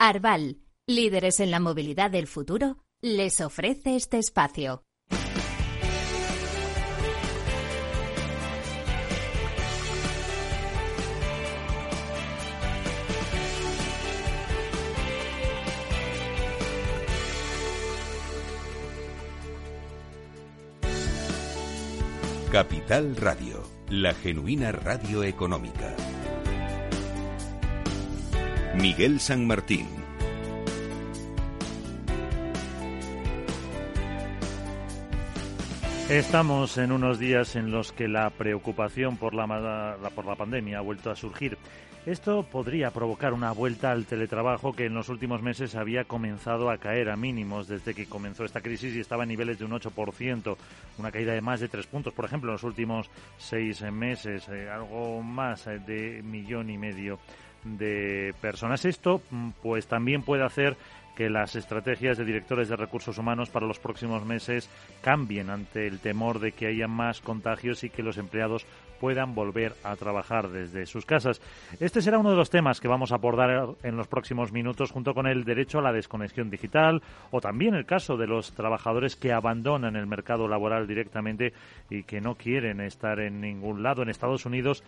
Arval, líderes en la movilidad del futuro, les ofrece este espacio. Capital Radio, la genuina radio económica. Miguel San Martín. Estamos en unos días en los que la preocupación por la, por la pandemia ha vuelto a surgir. Esto podría provocar una vuelta al teletrabajo que en los últimos meses había comenzado a caer a mínimos desde que comenzó esta crisis y estaba a niveles de un 8%, una caída de más de tres puntos, por ejemplo, en los últimos seis meses, eh, algo más eh, de millón y medio de personas. Esto, mm, pues, también puede hacer que las estrategias de directores de recursos humanos para los próximos meses cambien ante el temor de que haya más contagios y que los empleados puedan volver a trabajar desde sus casas. Este será uno de los temas que vamos a abordar en los próximos minutos junto con el derecho a la desconexión digital o también el caso de los trabajadores que abandonan el mercado laboral directamente y que no quieren estar en ningún lado. En Estados Unidos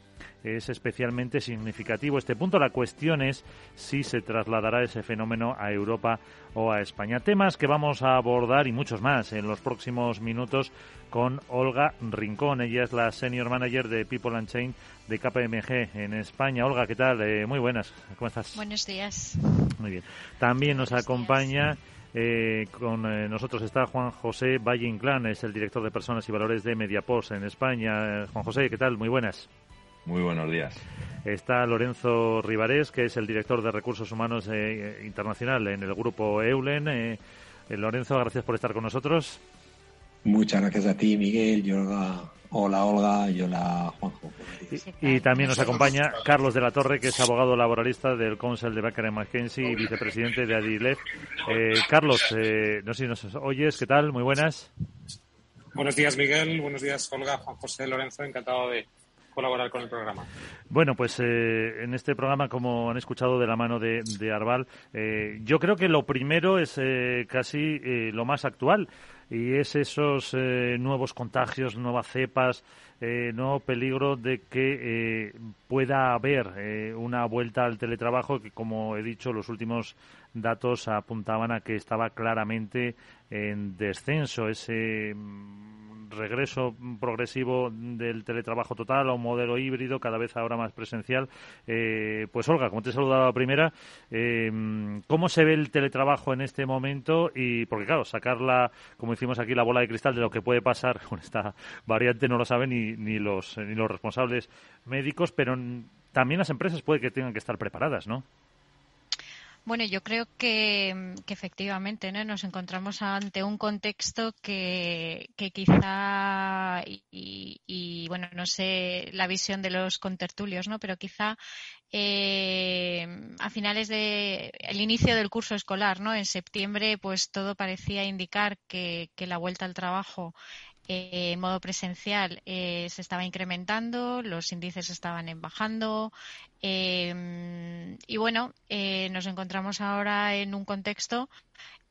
es especialmente significativo este punto. La cuestión es si se trasladará ese fenómeno a Europa o a España. Temas que vamos a abordar y muchos más en los próximos minutos con Olga Rincón. Ella es la senior manager de People and Chain de KPMG en España. Olga, ¿qué tal? Eh, muy buenas. ¿Cómo estás? Buenos días. Muy bien. También nos acompaña. Eh, con eh, nosotros está Juan José Valle Inclán, es el director de Personas y Valores de Mediapost en España. Juan José, ¿qué tal? Muy buenas. Muy buenos días. Está Lorenzo Rivarés, que es el director de Recursos Humanos Internacional en el grupo EULEN. Lorenzo, gracias por estar con nosotros. Muchas gracias a ti, Miguel, y. Hola Olga y hola Juanjo. Y, también nos acompaña Carlos de la Torre, que es abogado laboralista del Council de Baker McKenzie y vicepresidente de Adilef. Eh, Carlos, eh, no sé si nos oyes, ¿qué tal? Muy buenas. Buenos días, Miguel. Buenos días, Olga, Juan José Lorenzo. Encantado de colaborar con el programa. Bueno, pues eh, en este programa, como han escuchado de la mano de, de Arbal, eh, yo creo que lo primero es eh, casi lo más actual y es esos nuevos contagios, nuevas cepas, nuevo peligro de que pueda haber una vuelta al teletrabajo que, como he dicho, los últimos datos apuntaban a que estaba claramente en descenso ese regreso progresivo del teletrabajo total a un modelo híbrido, cada vez ahora más presencial. Eh, pues Olga, como te he saludado la primera, eh, ¿cómo se ve el teletrabajo en este momento? Y porque claro, sacarla, como decimos aquí, la bola de cristal de lo que puede pasar con esta variante no lo saben ni, ni, los, ni los responsables médicos, pero también las empresas puede que tengan que estar preparadas, ¿no? Bueno, yo creo que, efectivamente ¿no? nos encontramos ante un contexto que, quizá, y, bueno, no sé la visión de los contertulios, ¿no? pero quizá eh, a finales de el inicio del curso escolar, ¿no? En septiembre, pues todo parecía indicar que, que la vuelta al trabajo en modo presencial eh, se estaba incrementando, los índices estaban bajando em, y bueno, eh, nos encontramos ahora en un contexto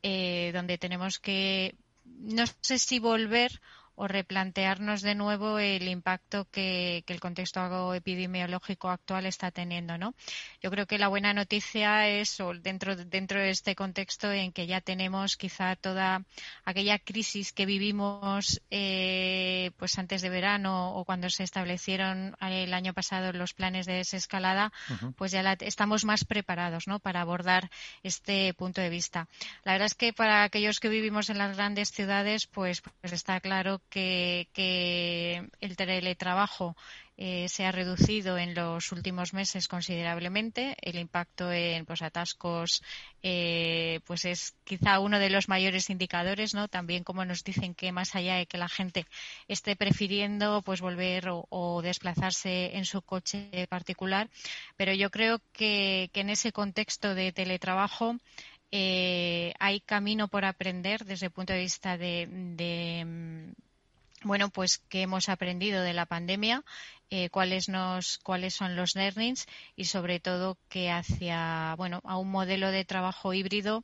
eh, donde tenemos que, no sé si volver o replantearnos de nuevo el impacto que, el contexto epidemiológico actual está teniendo, ¿no? Yo creo que la buena noticia es dentro dentro de este contexto en que ya tenemos quizá toda aquella crisis que vivimos eh, pues antes de verano o cuando se establecieron el año pasado los planes de desescalada, pues ya estamos más preparados, ¿no? Para abordar este punto de vista. La verdad es que para aquellos que vivimos en las grandes ciudades, pues, pues está claro que, el teletrabajo eh, se ha reducido en los últimos meses considerablemente. El impacto en pues, atascos eh, pues es quizá uno de los mayores indicadores, ¿no? También como nos dicen que más allá de que la gente esté prefiriendo pues volver o, desplazarse en su coche particular, pero yo creo que, en ese contexto de teletrabajo eh, hay camino por aprender desde el punto de vista de bueno, pues que hemos aprendido de la pandemia eh, cuáles nos cuáles son los learnings y sobre todo que hacia bueno a un modelo de trabajo híbrido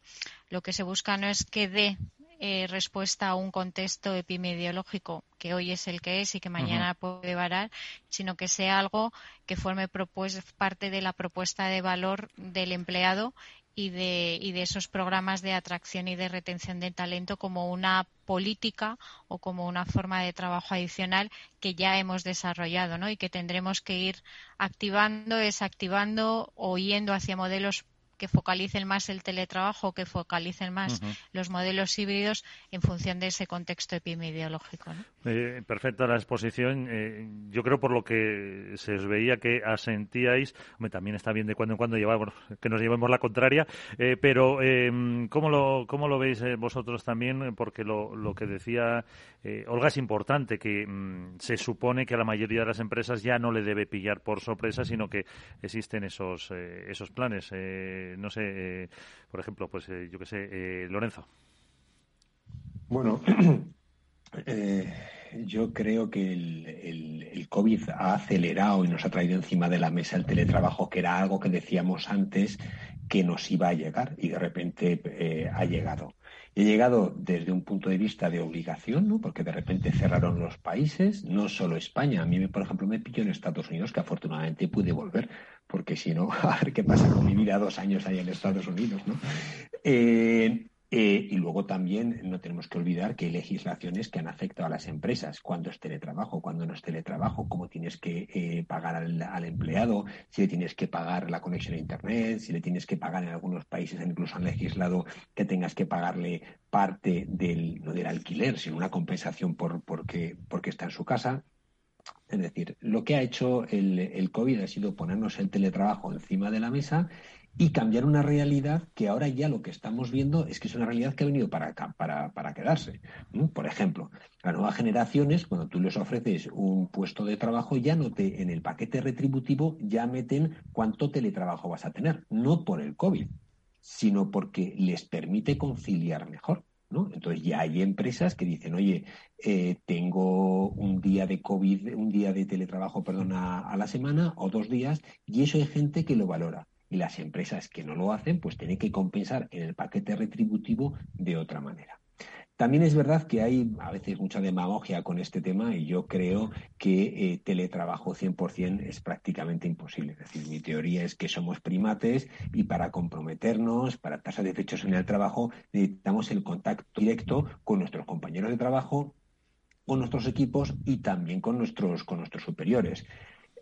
lo que se busca no es que dé eh, respuesta a un contexto epidemiológico que hoy es el que es y que mañana puede varar, sino que sea algo que forme parte de la propuesta de valor del empleado y de, y de esos programas de atracción y de retención de talento como una política o como una forma de trabajo adicional que ya hemos desarrollado ¿no? y que tendremos que ir activando, desactivando o yendo hacia modelos que focalicen más el teletrabajo, que focalicen más los modelos híbridos en función de ese contexto epidemiológico. Eh, perfecta la exposición. Eh, yo creo por lo que se os veía que asentíais, también está bien de cuando en cuando llevar, que nos llevemos la contraria, eh, pero ¿cómo, lo, ¿cómo lo veis vosotros también? Porque lo, que decía Olga es importante, que mm, se supone que a la mayoría de las empresas ya no le debe pillar por sorpresa, sino que existen esos, esos planes no sé, eh, por ejemplo, pues eh, yo qué sé, eh, Lorenzo. Bueno, yo creo que el, COVID ha acelerado y nos ha traído encima de la mesa el teletrabajo, que era algo que decíamos antes que nos iba a llegar y de repente ha llegado. He llegado desde un punto de vista de obligación, ¿no? porque de repente cerraron los países, no solo España. A mí, por ejemplo, me pilló en Estados Unidos, que afortunadamente pude volver, porque si no, a ver qué pasa con mi vida dos años ahí en Estados Unidos. ¿no? Eh, eh, y luego también no tenemos que olvidar que hay legislaciones que han afectado a las empresas, cuando es teletrabajo, cuando no es teletrabajo, cómo tienes que eh, pagar al, empleado, si le tienes que pagar la conexión a Internet, si le tienes que pagar en algunos países, incluso han legislado que tengas que pagarle parte del, no del alquiler, sino una compensación por, porque, porque está en su casa. Es decir, lo que ha hecho el, el COVID ha sido ponernos el teletrabajo encima de la mesa y cambiar una realidad que ahora ya lo que estamos viendo es que es una realidad que ha venido para, para, para quedarse. Por ejemplo, las nuevas generaciones, cuando tú les ofreces un puesto de trabajo, ya no te, en el paquete retributivo ya meten cuánto teletrabajo vas a tener, no por el COVID, sino porque les permite conciliar mejor. ¿no? Entonces ya hay empresas que dicen, oye, eh, tengo un día de COVID, un día de teletrabajo, perdón, a la semana o dos días, y eso hay gente que lo valora y las empresas que no lo hacen, pues tienen que compensar en el paquete retributivo de otra manera. También es verdad que hay a veces mucha demagogia con este tema y yo creo que eh, teletrabajo 100% es prácticamente imposible. Es decir, mi teoría es que somos primates y para comprometernos, para estar satisfechos en el trabajo, necesitamos el contacto directo con nuestros compañeros de trabajo, con nuestros equipos y también con nuestros, con nuestros superiores.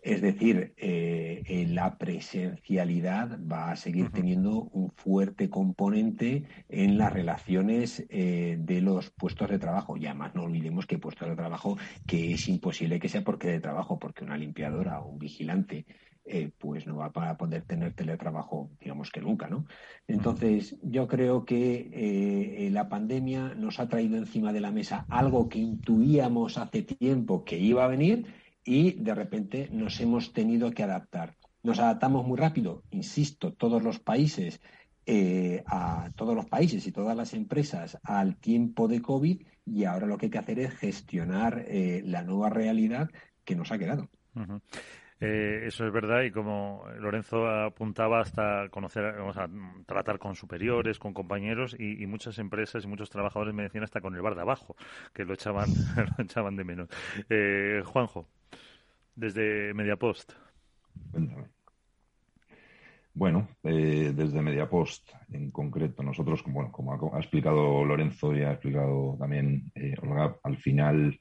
Es decir, eh, la presencialidad va a seguir teniendo un fuerte componente en las relaciones eh, de los puestos de trabajo. Y además no olvidemos que puestos de trabajo que es imposible que sea porque de trabajo, porque una limpiadora o un vigilante eh, pues no va a poder tener teletrabajo, digamos que nunca, ¿no? Entonces, yo creo que la pandemia nos ha traído encima de la mesa algo que intuíamos hace tiempo que iba a venir y de repente nos hemos tenido que adaptar. Nos adaptamos muy rápido, insisto, todos los países, eh, a todos los países y todas las empresas al tiempo de COVID y ahora lo que hay que hacer es gestionar eh, la nueva realidad que nos ha quedado. Eh, eso es verdad y como Lorenzo apuntaba hasta conocer, vamos a tratar con superiores, con compañeros y, muchas empresas y muchos trabajadores me decían hasta con el bar de abajo, que lo echaban, lo echaban de menos. Juanjo desde Mediapost. Bueno, eh, desde Mediapost en concreto, nosotros, bueno, como ha, explicado Lorenzo y ha explicado también eh, Olga, al final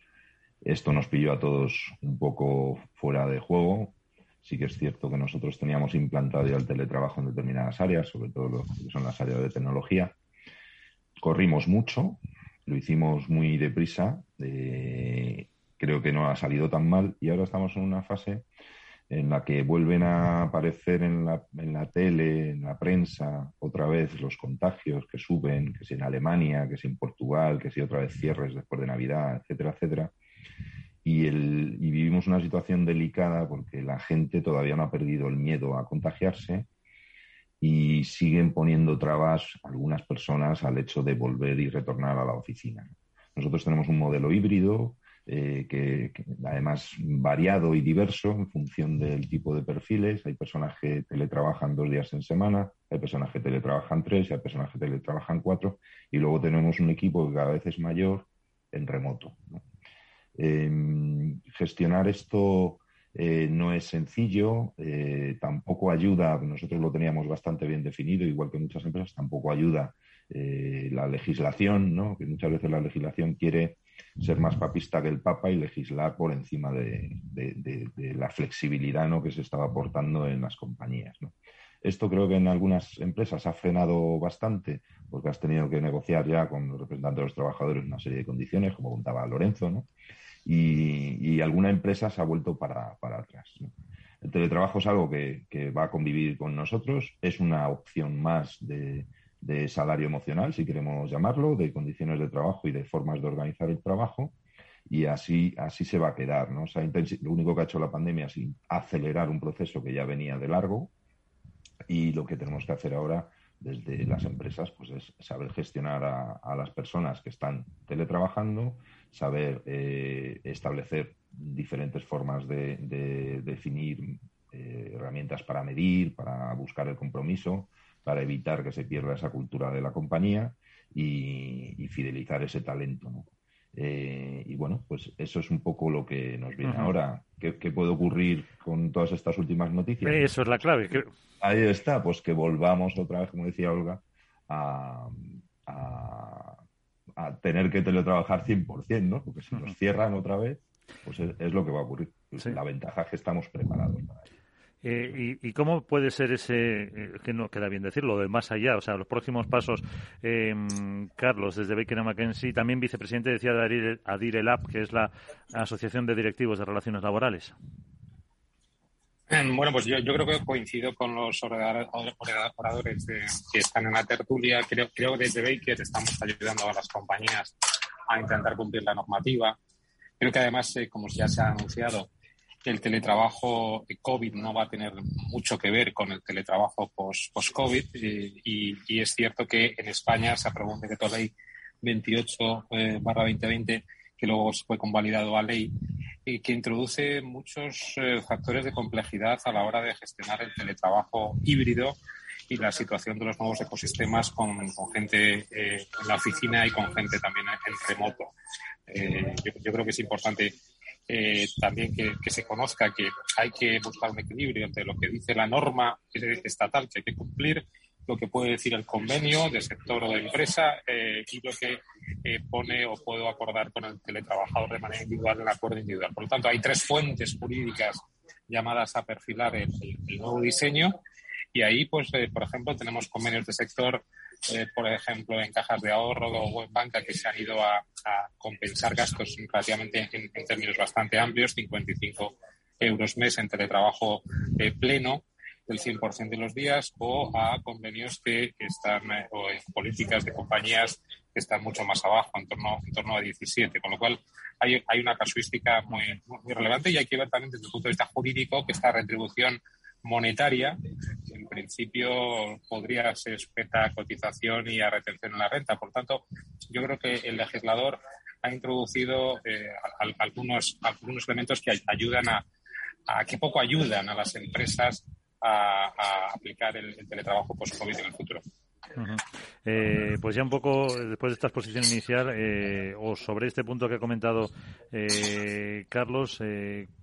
esto nos pilló a todos un poco fuera de juego. Sí que es cierto que nosotros teníamos implantado ya el teletrabajo en determinadas áreas, sobre todo lo que son las áreas de tecnología. Corrimos mucho, lo hicimos muy deprisa. Eh, creo que no ha salido tan mal y ahora estamos en una fase en la que vuelven a aparecer en la, en la tele, en la prensa, otra vez los contagios que suben, que si en Alemania, que si en Portugal, que si otra vez cierres después de Navidad, etcétera, etcétera. Y, el, y vivimos una situación delicada porque la gente todavía no ha perdido el miedo a contagiarse y siguen poniendo trabas algunas personas al hecho de volver y retornar a la oficina. Nosotros tenemos un modelo híbrido eh, que, además variado y diverso en función del tipo de perfiles. Hay personas que teletrabajan dos días en semana, hay personas que teletrabajan tres, hay personas que teletrabajan cuatro, y luego tenemos un equipo que cada vez es mayor en remoto. Em, gestionar esto eh, no es sencillo, eh, tampoco ayuda, nosotros lo teníamos bastante bien definido, igual que muchas empresas, tampoco ayuda la legislación, ¿no? que muchas veces la legislación quiere ser más papista que el Papa y legislar por encima de, la flexibilidad ¿no? que se estaba aportando en las compañías. Esto creo que en algunas empresas ha frenado bastante porque has tenido que negociar ya con los representantes de los trabajadores una serie de condiciones, como contaba Lorenzo, ¿no? Y, alguna empresa se ha vuelto para, atrás. El teletrabajo es algo que, que va a convivir con nosotros, es una opción más de, de salario emocional, si queremos llamarlo, de condiciones de trabajo y de formas de organizar el trabajo. Y así, así se va a quedar. ¿no? lo único que ha hecho la pandemia es acelerar un proceso que ya venía de largo. Y lo que tenemos que hacer ahora desde las empresas pues es saber gestionar a, las personas que están teletrabajando, saber eh, establecer diferentes formas de, definir eh, herramientas para medir, para buscar el compromiso, para evitar que se pierda esa cultura de la compañía y, fidelizar ese talento. Eh, y bueno, pues eso es un poco lo que nos viene ahora. ¿Qué, puede ocurrir con todas estas últimas noticias? Eso es la clave. Ahí está, pues que volvamos otra vez, como decía Olga, a, tener que teletrabajar 100%, ¿no? Porque si nos cierran otra vez, pues es, lo que va a ocurrir. La ventaja es que estamos preparados para ello. Eh, y, cómo puede ser ese, eh, que no queda bien decirlo, de más allá? O sea, los próximos pasos, eh, Carlos, desde Baker McKenzie, también vicepresidente, decía de Adir Elab, que es la Asociación de Directivos de Relaciones Laborales. Bueno, pues yo, creo que coincido con los oradores que están en la tertulia. Creo, creo que desde Baker estamos ayudando a las compañías a intentar cumplir la normativa. Creo que además, como ya se ha anunciado, el teletrabajo COVID no va a tener mucho que ver con el teletrabajo post-COVID y, es cierto que en España se aprobó un decreto ley 28 eh, barra 2020 que luego fue convalidado a ley y que introduce muchos eh, factores de complejidad a la hora de gestionar el teletrabajo híbrido y la situación de los nuevos ecosistemas con, gente eh, en la oficina y con gente también en remoto. yo, creo que es importante eh, también que, se conozca que hay que buscar un equilibrio entre lo que dice la norma estatal que hay que cumplir, lo que puede decir el convenio de sector o de empresa eh, y lo que eh, pone o puedo acordar con el teletrabajador de manera individual en el acuerdo individual. Por lo tanto, hay tres fuentes jurídicas llamadas a perfilar el, el nuevo diseño y ahí, pues, por ejemplo, tenemos convenios de sector eh, por ejemplo, en cajas de ahorro o en banca que se han ido a, compensar gastos relativamente en, términos bastante amplios, 55 euros mes en teletrabajo eh, pleno del 100% de los días o a convenios que, están eh, o políticas de compañías que están mucho más abajo, en torno, en torno a 17. Con lo cual hay, hay una casuística muy, muy relevante y hay que ver también desde el punto de vista jurídico que esta retribución monetaria, en principio podría ser sujeta a cotización y a retención en la renta. Por tanto, yo creo que el legislador ha introducido eh, algunos, elementos que ayudan a, que poco ayudan a las empresas a, aplicar el, el teletrabajo post-COVID en el futuro. Eh, pues ya un poco después de esta exposición inicial, eh, o sobre este punto que ha comentado eh, Carlos,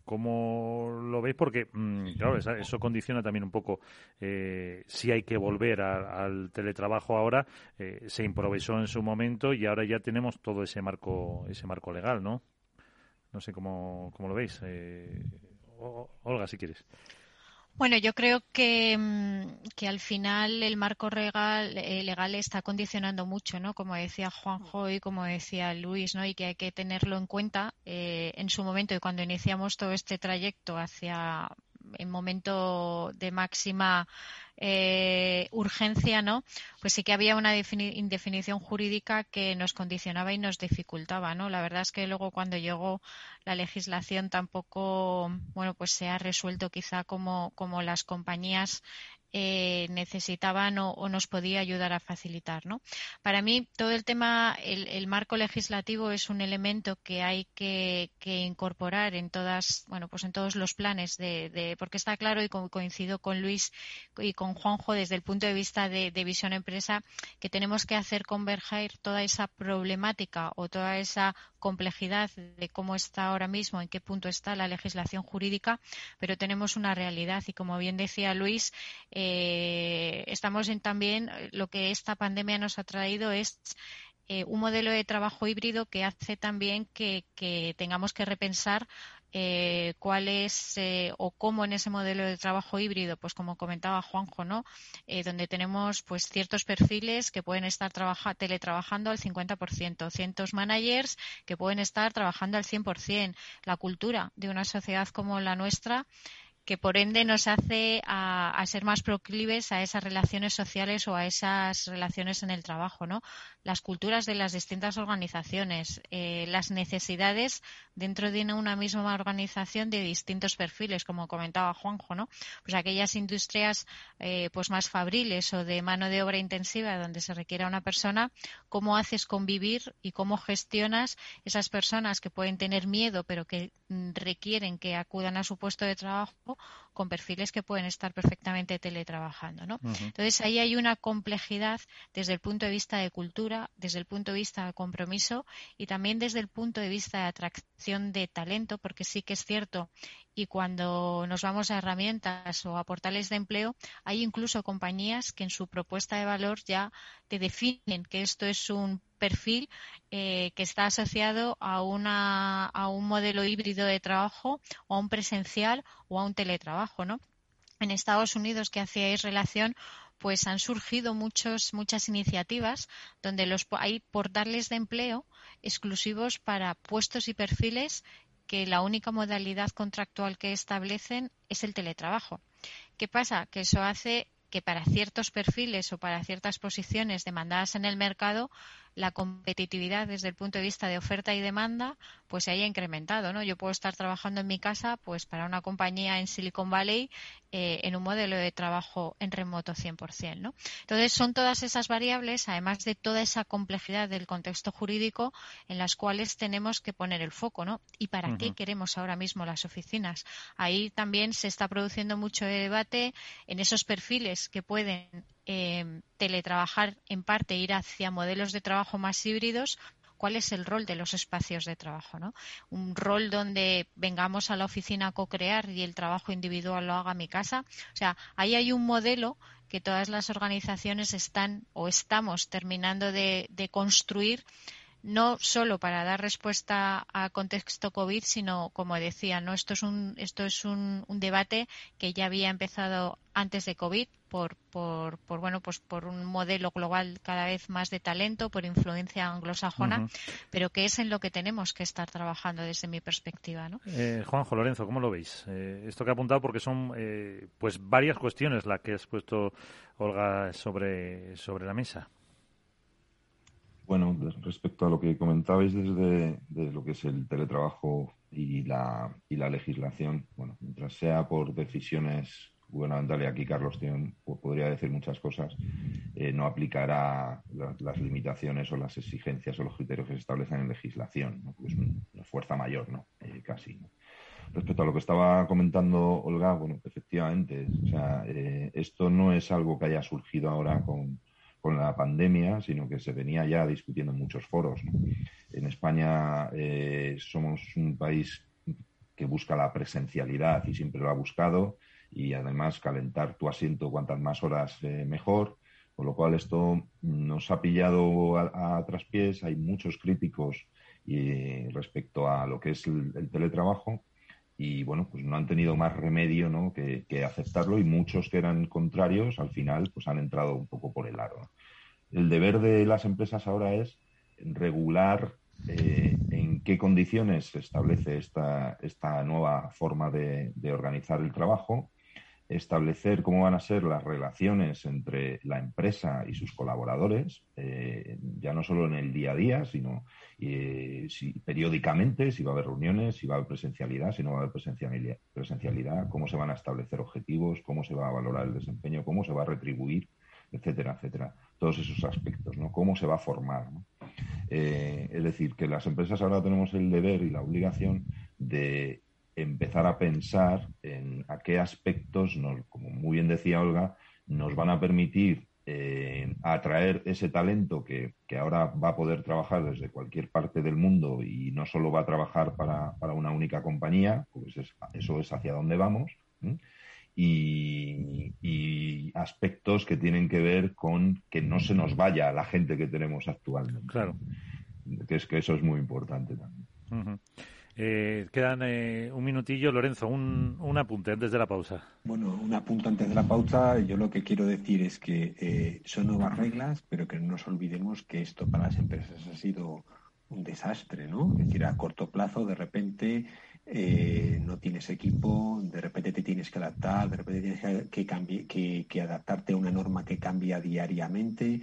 ¿cómo lo veis? Porque, mm, claro, eso, condiciona también un poco si hay que volver al teletrabajo ahora. se improvisó en su momento y ahora ya tenemos todo ese marco, ese marco legal, ¿no? No sé cómo, cómo lo veis. Olga, si quieres. Bueno, yo creo que, mm, que al final el marco legal, eh, legal está condicionando mucho, ¿no? Como decía Juanjo y como decía Luis, ¿no? Y que hay que tenerlo en cuenta eh, en su momento y cuando iniciamos todo este trayecto hacia el momento de máxima eh, urgencia, ¿no? Pues sí que había una indefinición jurídica que nos condicionaba y nos dificultaba, ¿no? La verdad es que luego cuando llegó la legislación tampoco, bueno, pues se ha resuelto quizá como, como las compañías eh, necesitaban o, nos podía ayudar a facilitar. ¿no? Para mí, todo el tema, el, marco legislativo es un elemento que hay que, incorporar en todas, bueno, pues en todos los planes de, porque está claro y coincido con Luis y con Juanjo desde el punto de vista de, visión empresa que tenemos que hacer converger toda esa problemática o toda esa complejidad de cómo está ahora mismo, en qué punto está la legislación jurídica, pero tenemos una realidad y como bien decía Luis, estamos en también lo que esta pandemia nos ha traído es eh, un modelo de trabajo híbrido que hace también que, tengamos que repensar eh, cuál es eh, o cómo en ese modelo de trabajo híbrido, pues como comentaba Juanjo, ¿no? Eh, donde tenemos pues ciertos perfiles que pueden estar teletrabajando al 50%, cientos managers que pueden estar trabajando al 100%, la cultura de una sociedad como la nuestra que por ende nos hace a, ser más proclives a esas relaciones sociales o a esas relaciones en el trabajo, ¿no? Las culturas de las distintas organizaciones, eh, las necesidades dentro de una misma organización de distintos perfiles, como comentaba Juanjo, ¿no? Pues aquellas industrias eh, pues más fabriles o de mano de obra intensiva donde se requiera una persona, cómo haces convivir y cómo gestionas esas personas que pueden tener miedo pero que mm, requieren que acudan a su puesto de trabajo con perfiles que pueden estar perfectamente teletrabajando. ¿no? Entonces, ahí hay una complejidad desde el punto de vista de cultura, desde el punto de vista de compromiso y también desde el punto de vista de atracción de talento, porque sí que es cierto y cuando nos vamos a herramientas o a portales de empleo, hay incluso compañías que en su propuesta de valor ya te definen que esto es un perfil eh, que está asociado a, una, a un modelo híbrido de trabajo o a un presencial o a un teletrabajo, ¿no? En Estados Unidos, que hacíais relación, pues han surgido muchos, muchas iniciativas donde los, hay portales de empleo exclusivos para puestos y perfiles que la única modalidad contractual que establecen es el teletrabajo. ¿Qué pasa? Que eso hace que para ciertos perfiles o para ciertas posiciones demandadas en el mercado la competitividad desde el punto de vista de oferta y demanda pues se haya incrementado no yo puedo estar trabajando en mi casa pues para una compañía en Silicon Valley eh, en un modelo de trabajo en remoto 100% no entonces son todas esas variables además de toda esa complejidad del contexto jurídico en las cuales tenemos que poner el foco no y para qué queremos ahora mismo las oficinas ahí también se está produciendo mucho debate en esos perfiles que pueden eh, teletrabajar en parte, ir hacia modelos de trabajo más híbridos, cuál es el rol de los espacios de trabajo, ¿no? Un rol donde vengamos a la oficina a co-crear y el trabajo individual lo haga mi casa. O sea, ahí hay un modelo que todas las organizaciones están o estamos terminando de, construir no solo para dar respuesta a contexto COVID, sino, como decía, ¿no? esto es, un, esto es un, debate que ya había empezado antes de COVID por, por, por, bueno, pues por un modelo global cada vez más de talento, por influencia anglosajona, pero que es en lo que tenemos que estar trabajando desde mi perspectiva. ¿no? Eh, Juanjo Lorenzo, ¿cómo lo veis? Eh, esto que ha apuntado porque son eh, pues varias cuestiones las que has puesto, Olga, sobre, sobre la mesa. Bueno, respecto a lo que comentabais desde de lo que es el teletrabajo y la, y la legislación, bueno, mientras sea por decisiones gubernamentales, aquí Carlos tiene, podría decir muchas cosas, eh, no aplicará las limitaciones o las exigencias o los criterios que se establecen en legislación, ¿no? es una fuerza mayor, ¿no? Eh, casi. Respecto a lo que estaba comentando Olga, bueno, efectivamente, o sea, eh, esto no es algo que haya surgido ahora con con la pandemia, sino que se venía ya discutiendo en muchos foros. En España eh, somos un país que busca la presencialidad y siempre lo ha buscado y además calentar tu asiento cuantas más horas eh, mejor, con lo cual esto nos ha pillado a, traspiés. Hay muchos críticos y, respecto a lo que es el teletrabajo y bueno, pues no han tenido más remedio ¿no? que, aceptarlo y muchos que eran contrarios al final pues han entrado un poco por el aro. El deber de las empresas ahora es regular eh, en qué condiciones se establece esta, esta nueva forma de, organizar el trabajo, establecer cómo van a ser las relaciones entre la empresa y sus colaboradores, eh, ya no solo en el día a día, sino eh, periódicamente, si va a haber reuniones, si va a haber presencialidad, si no va a haber presencialidad, presencialidad, cómo se van a establecer objetivos, cómo se va a valorar el desempeño, cómo se va a retribuir, etcétera, etcétera. Todos esos aspectos, ¿no? Cómo se va a formar. Eh, es decir, que las empresas ahora tenemos el deber y la obligación de empezar a pensar en a qué aspectos, nos, como muy bien decía Olga, nos van a permitir eh, atraer ese talento que, ahora va a poder trabajar desde cualquier parte del mundo y no solo va a trabajar para, una única compañía, pues eso es hacia dónde vamos, y, y, aspectos que tienen que ver con que no se nos vaya la gente que tenemos actualmente. Claro. Que es que eso es muy importante también. Eh, quedan eh, un minutillo, Lorenzo, un, un, apunte antes de la pausa. Bueno, un apunte antes de la pausa. Yo lo que quiero decir es que eh, son nuevas reglas, pero que no nos olvidemos que esto para las empresas ha sido un desastre, ¿no? Es decir, a corto plazo, de repente no tienes equipo, de repente te tienes que adaptar, de repente tienes que, que, que adaptarte a una norma que cambia diariamente.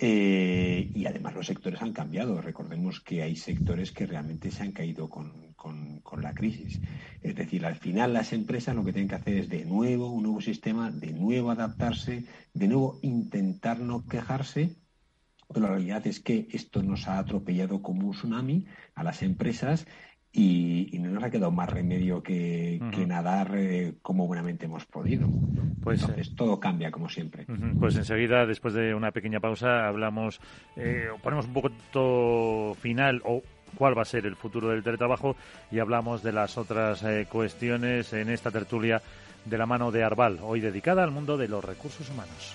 Eh, y además los sectores han cambiado. Recordemos que hay sectores que realmente se han caído con, la crisis. Es decir, al final las empresas lo que tienen que hacer es de nuevo un nuevo sistema, de nuevo adaptarse, de nuevo intentar no quejarse. Pero la realidad es que esto nos ha atropellado como un tsunami a las empresas y, no nos ha quedado más remedio que, nadar eh, como buenamente hemos podido. Pues, Entonces, eh, todo cambia como siempre. Pues enseguida, después de una pequeña pausa, hablamos, eh, ponemos un poco final o cuál va a ser el futuro del teletrabajo y hablamos de las otras cuestiones en esta tertulia de la mano de Arbal, hoy dedicada al mundo de los recursos humanos.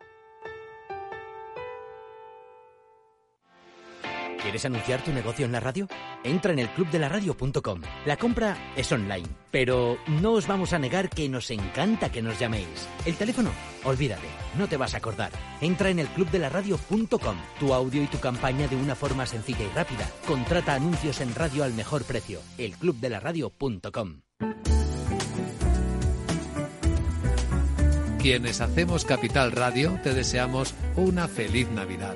¿Quieres anunciar tu negocio en la radio? Entra en el clubdelaradio.com. La compra es online, pero no os vamos a negar que nos encanta que nos llaméis. El teléfono, olvídate, no te vas a acordar. Entra en el clubdelaradio.com. Tu audio y tu campaña de una forma sencilla y rápida. Contrata anuncios en radio al mejor precio. Elclubdelaradio.com. Quienes hacemos Capital Radio te deseamos una feliz Navidad.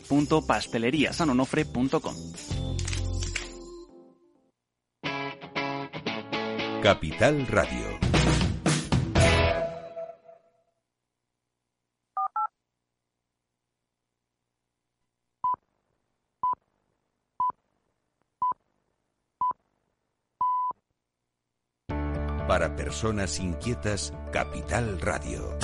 www.pasteleriasanonofre.com. Capital Radio. Para personas inquietas, Capital Radio.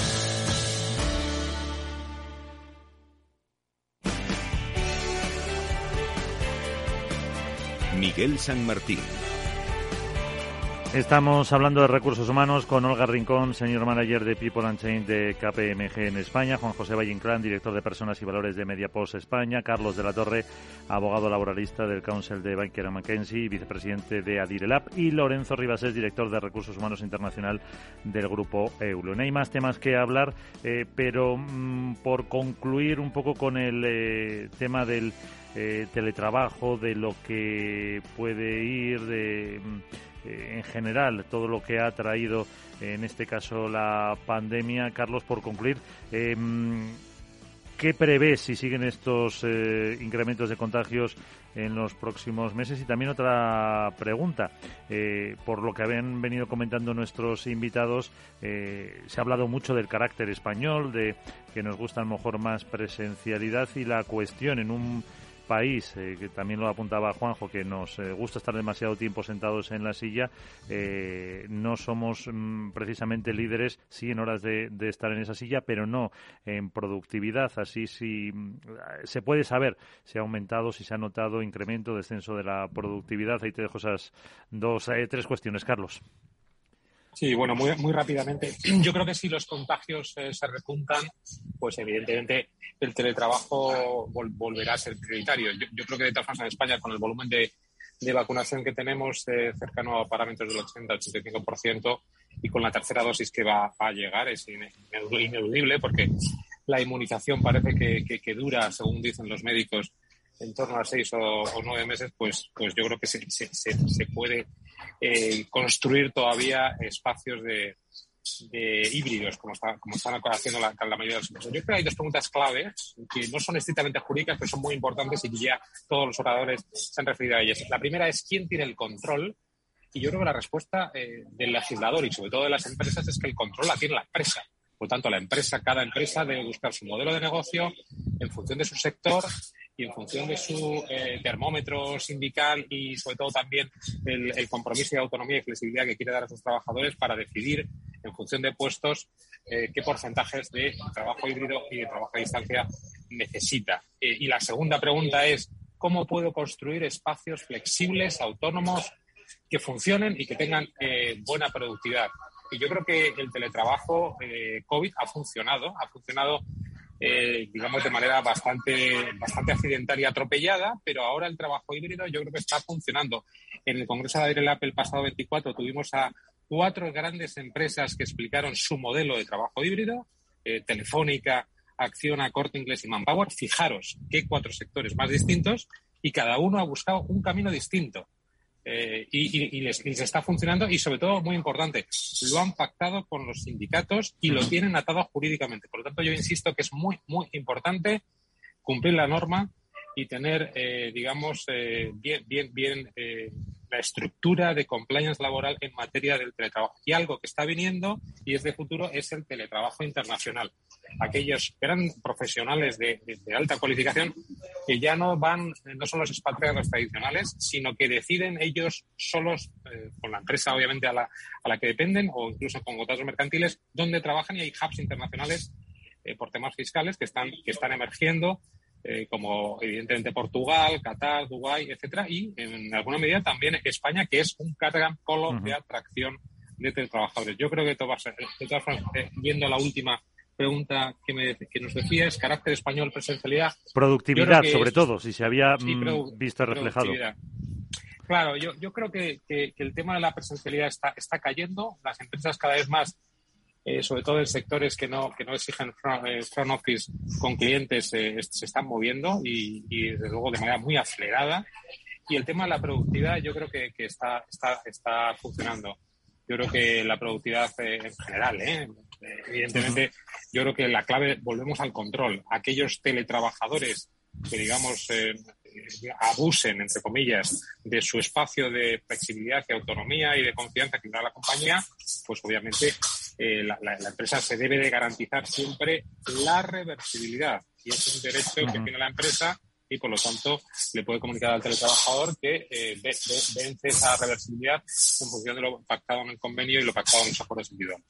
Miguel San Martín. Estamos hablando de recursos humanos con Olga Rincón, señor manager de People and Change de KPMG en España, Juan José Valle director de Personas y Valores de Mediapost España, Carlos de la Torre, abogado laboralista del Council de Banker McKenzie vicepresidente de Adirelab, y Lorenzo Ribasés, director de Recursos Humanos Internacional del Grupo EULO. No hay más temas que hablar, eh, pero mm, por concluir un poco con el eh, tema del eh, teletrabajo, de lo que puede ir, de mm, eh, en general todo lo que ha traído en este caso la pandemia. Carlos, por concluir, em, ¿qué prevés si siguen estos eh, incrementos de contagios en los próximos meses? Y también otra pregunta, eh, por lo que habían venido comentando nuestros invitados, se ha hablado mucho del carácter español, de que nos gusta a lo mejor más presencialidad y la cuestión en un país, eh, que también lo apuntaba Juanjo, que nos eh, gusta estar demasiado tiempo sentados en la silla, eh, no somos mm, precisamente líderes, sí en horas de, estar en esa silla, pero no en productividad. Así sí mm, se puede saber si ha aumentado, si se ha notado incremento, descenso de la productividad. Ahí te dejo esas dos, tres cuestiones, Carlos. Sí, bueno, muy, muy rápidamente. Yo creo que si los contagios eh, se repuntan, pues evidentemente el teletrabajo volverá a ser prioritario. Yo, creo que de todas formas en España, con el volumen de, vacunación que tenemos eh, cercano a parámetros del 80-85% y con la tercera dosis que va a llegar, es ineludible porque la inmunización parece que, dura, según dicen los médicos, en torno a seis o, nueve meses, pues, pues yo creo que se, se, se puede eh, construir todavía espacios de, híbridos, como, como están haciendo la, mayoría de los empresas. Yo creo que hay dos preguntas claves que no son estrictamente jurídicas, pero son muy importantes y que ya todos los oradores se han referido a ellas. La primera es quién tiene el control. Y yo creo que la respuesta eh, del legislador y sobre todo de las empresas es que el control la tiene la empresa. Por tanto, la empresa, cada empresa debe buscar su modelo de negocio en función de su sector y en función de su eh, termómetro sindical y sobre todo también el, compromiso de autonomía y flexibilidad que quiere dar a sus trabajadores para decidir en función de puestos eh, qué porcentajes de trabajo híbrido y de trabajo a distancia necesita. Eh, y la segunda pregunta es, ¿cómo puedo construir espacios flexibles, autónomos, que funcionen y que tengan buena productividad? Y yo creo que el teletrabajo COVID ha funcionado, ha funcionado eh, digamos, de manera bastante, bastante accidental y atropellada, pero ahora el trabajo híbrido yo creo que está funcionando. En el Congreso de Adirelap el pasado 24 tuvimos a cuatro grandes empresas que explicaron su modelo de trabajo híbrido, eh, Telefónica, Acciona, Corte Inglés y Manpower. Fijaros qué cuatro sectores más distintos y cada uno ha buscado un camino distinto. Eh, y, les, está funcionando y sobre todo, muy importante, lo han pactado con los sindicatos y lo tienen atado jurídicamente. Por lo tanto, yo insisto que es muy, muy importante cumplir la norma y tener, eh, digamos, eh, bien, bien, bien la estructura de compliance laboral en materia del teletrabajo. Y algo que está viniendo y es de futuro es el teletrabajo internacional. Aquellos eran profesionales de, alta cualificación que ya no van, no son los expatriados tradicionales, sino que deciden ellos solos, eh, con la empresa obviamente a la, a la que dependen o incluso con contratos mercantiles, dónde trabajan y hay hubs internacionales eh, por temas fiscales que están, que están emergiendo eh, como evidentemente Portugal, Qatar, Dubái, etcétera, y en alguna medida también España, que es un gran polo de atracción de trabajadores. Yo creo que todo va a ser, de todas formas, eh, viendo la última pregunta que, me, que nos decías, carácter español, presencialidad. Productividad, sobre todo, si se había mm, visto reflejado. Claro, yo, yo creo que, el tema de la presencialidad está, está cayendo. Las empresas cada vez más, eh, sobre todo en sectores que no, que no exigen front, eh, office con clientes, eh, se están moviendo y, y, desde luego, de manera muy acelerada. Y el tema de la productividad yo creo que, que está, está, está funcionando. Yo creo que la productividad en general, ¿eh? evidentemente, yo creo que la clave, volvemos al control. Aquellos teletrabajadores que, digamos, abusen, entre comillas, de su espacio de flexibilidad y autonomía y de confianza que da la compañía, pues obviamente eh, la, empresa se debe de garantizar siempre la reversibilidad. Y ese es un derecho que tiene la empresa y por lo tanto le puede comunicar al teletrabajador que eh, vence esa reversibilidad en función de lo pactado en el convenio y lo pactado en los acuerdos individuales.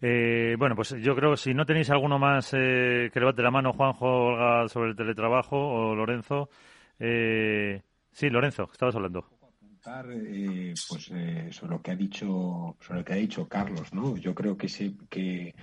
Eh, bueno, pues yo creo que si no tenéis alguno más eh, que levante la mano, Juanjo, Olga, sobre el teletrabajo o Lorenzo. Eh, sí, Lorenzo, estabas hablando. Eh, pues sobre lo que ha dicho sobre lo que ha dicho Carlos no yo creo que sí que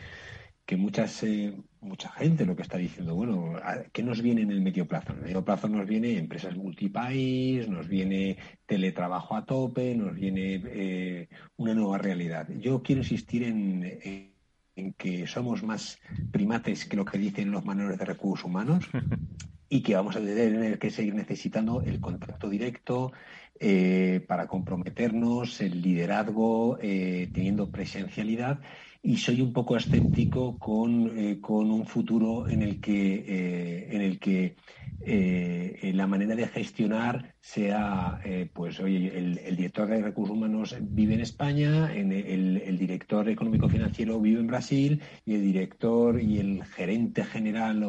que muchas, eh, mucha gente lo que está diciendo, bueno, ¿qué nos viene en el medio plazo? En el medio plazo nos viene empresas multipaís, nos viene teletrabajo a tope, nos viene eh, una nueva realidad. Yo quiero insistir en, en, que somos más primates que lo que dicen los manuales de recursos humanos y que vamos a tener que seguir necesitando el contacto directo, eh, para comprometernos, el liderazgo, teniendo presencialidad y soy un poco escéptico con, eh, con un futuro en el que, eh, en el que eh, la manera de gestionar sea, pues, oye, el, director de recursos humanos vive en España, el, director económico-financiero vive en Brasil y el director y el gerente general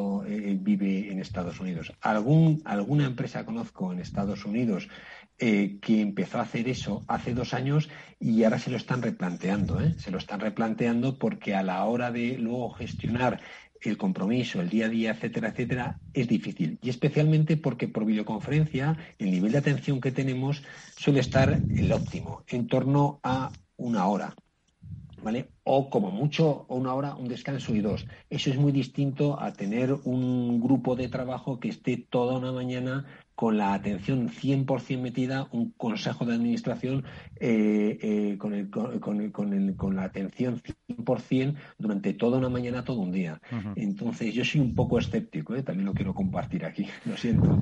vive en Estados Unidos. Algún, alguna empresa conozco en Estados Unidos eh, que empezó a hacer eso hace dos años y ahora se lo están replanteando. ¿eh? Se lo están replanteando porque a la hora de luego gestionar el compromiso, el día a día, etcétera, etcétera, es difícil. Y especialmente porque por videoconferencia el nivel de atención que tenemos suele estar el óptimo, en torno a una hora. ¿Vale? O como mucho una hora, un descanso y dos. Eso es muy distinto a tener un grupo de trabajo que esté toda una mañana con la atención 100% metida, un consejo de administración eh, eh, con, el, con, el, con, la atención 100% durante toda una mañana, todo un día. Entonces, yo soy un poco escéptico, ¿eh? también lo quiero compartir aquí, lo siento.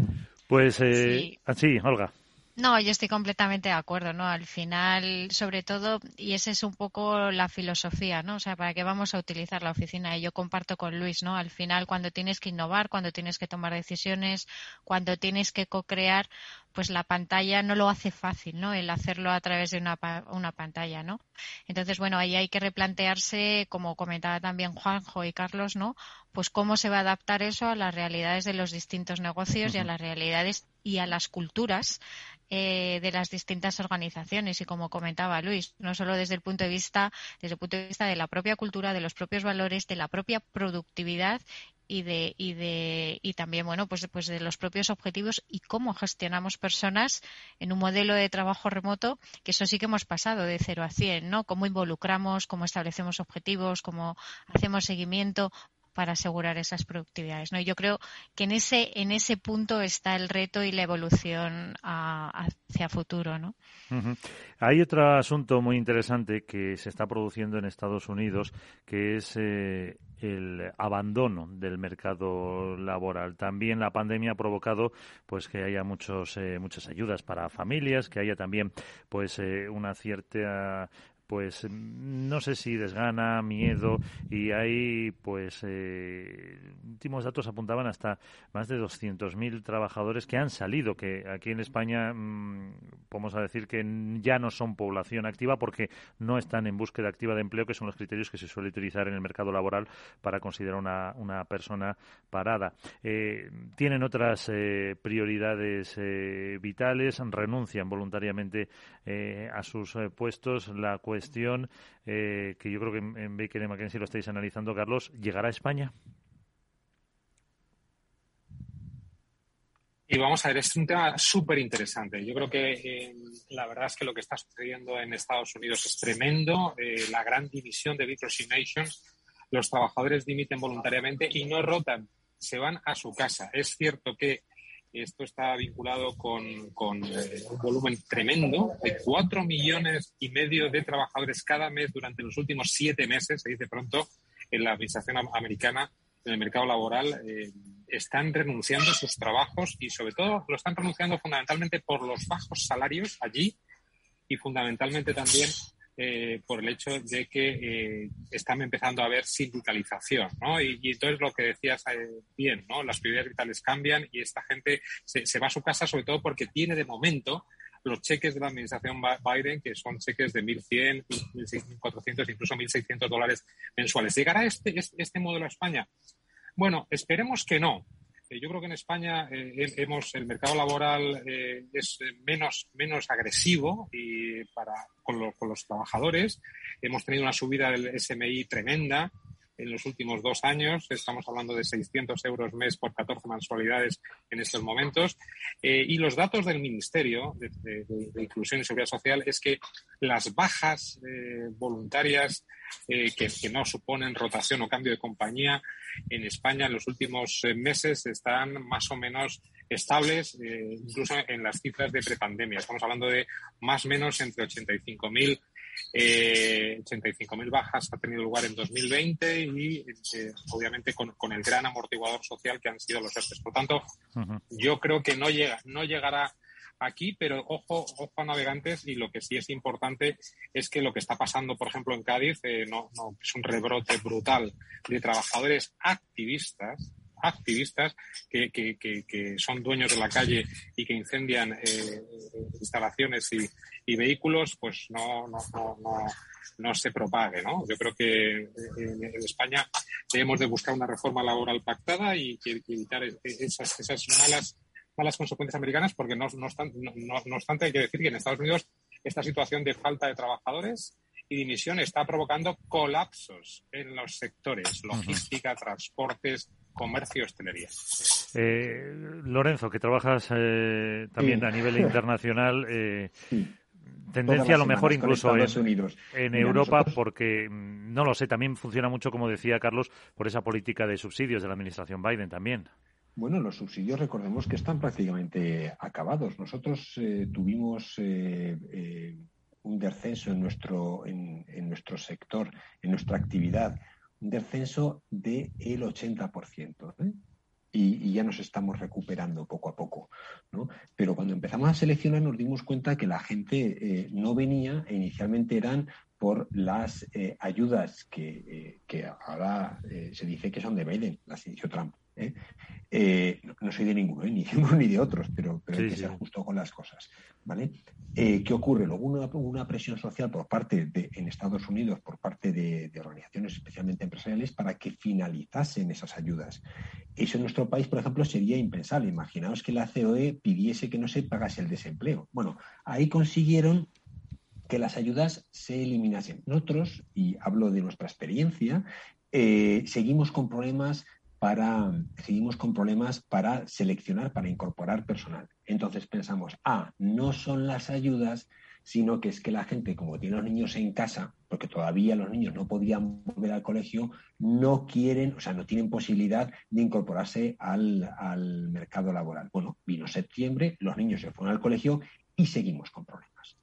Pues sí, sí Olga. No, yo estoy completamente de acuerdo, ¿no? Al final, sobre todo, y esa es un poco la filosofía, ¿no? O sea, ¿para qué vamos a utilizar la oficina? Y yo comparto con Luis, ¿no? Al final, cuando tienes que innovar, cuando tienes que tomar decisiones, cuando tienes que co-crear, pues la pantalla no lo hace fácil, ¿no? El hacerlo a través de una, una pantalla, ¿no? Entonces, bueno, ahí hay que replantearse, como comentaba también Juanjo y Carlos, ¿no? Pues cómo se va a adaptar eso a las realidades de los distintos negocios y a las realidades y a las culturas eh, de las distintas organizaciones y como comentaba Luis, no solo desde el punto de vista, desde el punto de vista de la propia cultura, de los propios valores, de la propia productividad y de y de y también bueno pues pues de los propios objetivos y cómo gestionamos personas en un modelo de trabajo remoto que eso sí que hemos pasado de cero a cien, no cómo involucramos cómo establecemos objetivos cómo hacemos seguimiento para asegurar esas productividades. ¿no? yo creo que en ese, en ese punto está el reto y la evolución hacia futuro. ¿no? Hay otro asunto muy interesante que se está produciendo en Estados Unidos, que es eh, el abandono del mercado laboral. También la pandemia ha provocado pues que haya muchos eh, muchas ayudas para familias, que haya también pues eh, una cierta pues no sé si desgana, miedo y hay pues eh, últimos datos apuntaban hasta más de 200.000 trabajadores que han salido, que aquí en España mm, podemos decir que ya no son población activa porque no están en búsqueda activa de empleo, que son los criterios que se suele utilizar en el mercado laboral para considerar una, una persona parada. Eh, tienen otras eh, prioridades vitales, renuncian voluntariamente a sus puestos. La cuestión eh, que yo creo que en, Baker y McKenzie lo estáis analizando, Carlos, ¿llegará a España? Y vamos a ver, es un tema súper interesante. Yo creo que eh, la verdad es que lo que está sucediendo en Estados Unidos es tremendo. Eh, la gran división de Nations los trabajadores dimiten voluntariamente y no rotan, se van a su casa. Es cierto que esto está vinculado con, eh, un volumen tremendo. Hay cuatro millones y medio de trabajadores cada mes durante los últimos siete meses, se dice pronto, en la administración americana, en el mercado laboral. Eh, están renunciando a sus trabajos y sobre todo lo están renunciando fundamentalmente por los bajos salarios allí y fundamentalmente también eh, por el hecho de que eh, están empezando a haber sindicalización, ¿no? Y, entonces lo que decías eh, bien, ¿no? Las prioridades vitales cambian y esta gente se, va a su casa sobre todo porque tiene de momento los cheques de la administración Biden, que son cheques de 1.100, 1.400, incluso 1.600 dólares mensuales. ¿Llegará este, este, este modelo a España? Bueno, esperemos que no. Eh, yo creo que en España eh, hemos, el mercado laboral eh, es menos, menos agresivo y para, con, con, los trabajadores. Hemos tenido una subida del SMI tremenda en los últimos dos años. Estamos hablando de 600 euros mes por 14 mensualidades en estos momentos. Eh, y los datos del Ministerio de, Inclusión y Seguridad Social es que las bajas eh, voluntarias eh, que, no suponen rotación o cambio de compañía en España en los últimos meses están más o menos estables, incluso en las cifras de prepandemia. Estamos hablando de más o menos entre 85.000 eh, 85.000 bajas ha tenido lugar en 2020 y eh, obviamente con, el gran amortiguador social que han sido los ERTE. Por tanto, yo creo que no llega, no llegará aquí, pero ojo, ojo a navegantes y lo que sí es importante es que lo que está pasando, por ejemplo, en Cádiz, eh, no, no, es un rebrote brutal de trabajadores activistas activistas que, que, que, son dueños de la calle y que incendian eh, instalaciones y, y, vehículos, pues no, no, no, no, no se propague. ¿no? Yo creo que en, España debemos de buscar una reforma laboral pactada y, evitar esas, esas malas, malas consecuencias americanas, porque no, no, no, no obstante hay que decir que en Estados Unidos esta situación de falta de trabajadores y dimisión está provocando colapsos en los sectores, logística, transportes, comercio, hostelería. Eh, Lorenzo, que trabajas eh, también a nivel internacional, eh, tendencia a lo mejor incluso en, en Europa, porque mm, no lo sé, también funciona mucho, como decía Carlos, por esa política de subsidios de la administración Biden también. Bueno, los subsidios recordemos que están prácticamente acabados. Nosotros tuvimos un descenso en nuestro, en, nuestro sector, en nuestra actividad, un descenso del 80%. ¿Eh? Y, ya nos estamos recuperando poco a poco. ¿no? Pero cuando empezamos a seleccionar nos dimos cuenta que la gente eh, no venía e inicialmente eran por las eh, ayudas que, que ahora se dice que son de Biden, las inició Trump. ¿Eh? Eh, no, soy de ninguno, ¿eh? ni de uno ni de otros, pero, pero hay que ser justo con las cosas. ¿vale? ¿Qué ocurre? Luego una, una, presión social por parte de, en Estados Unidos, por parte de, organizaciones especialmente empresariales, para que finalizasen esas ayudas. Eso en nuestro país, por ejemplo, sería impensable. Imaginaos que la COE pidiese que no se pagase el desempleo. Bueno, ahí consiguieron que las ayudas se eliminasen. Nosotros, y hablo de nuestra experiencia, seguimos con problemas para, seguimos con problemas para seleccionar, para incorporar personal. Entonces pensamos, ah, no son las ayudas, sino que es que la gente, como tiene los niños en casa, porque todavía los niños no podían volver al colegio, no quieren, o sea, no tienen posibilidad de incorporarse al, al mercado laboral. Bueno, vino septiembre, los niños se fueron al colegio y seguimos con problemas.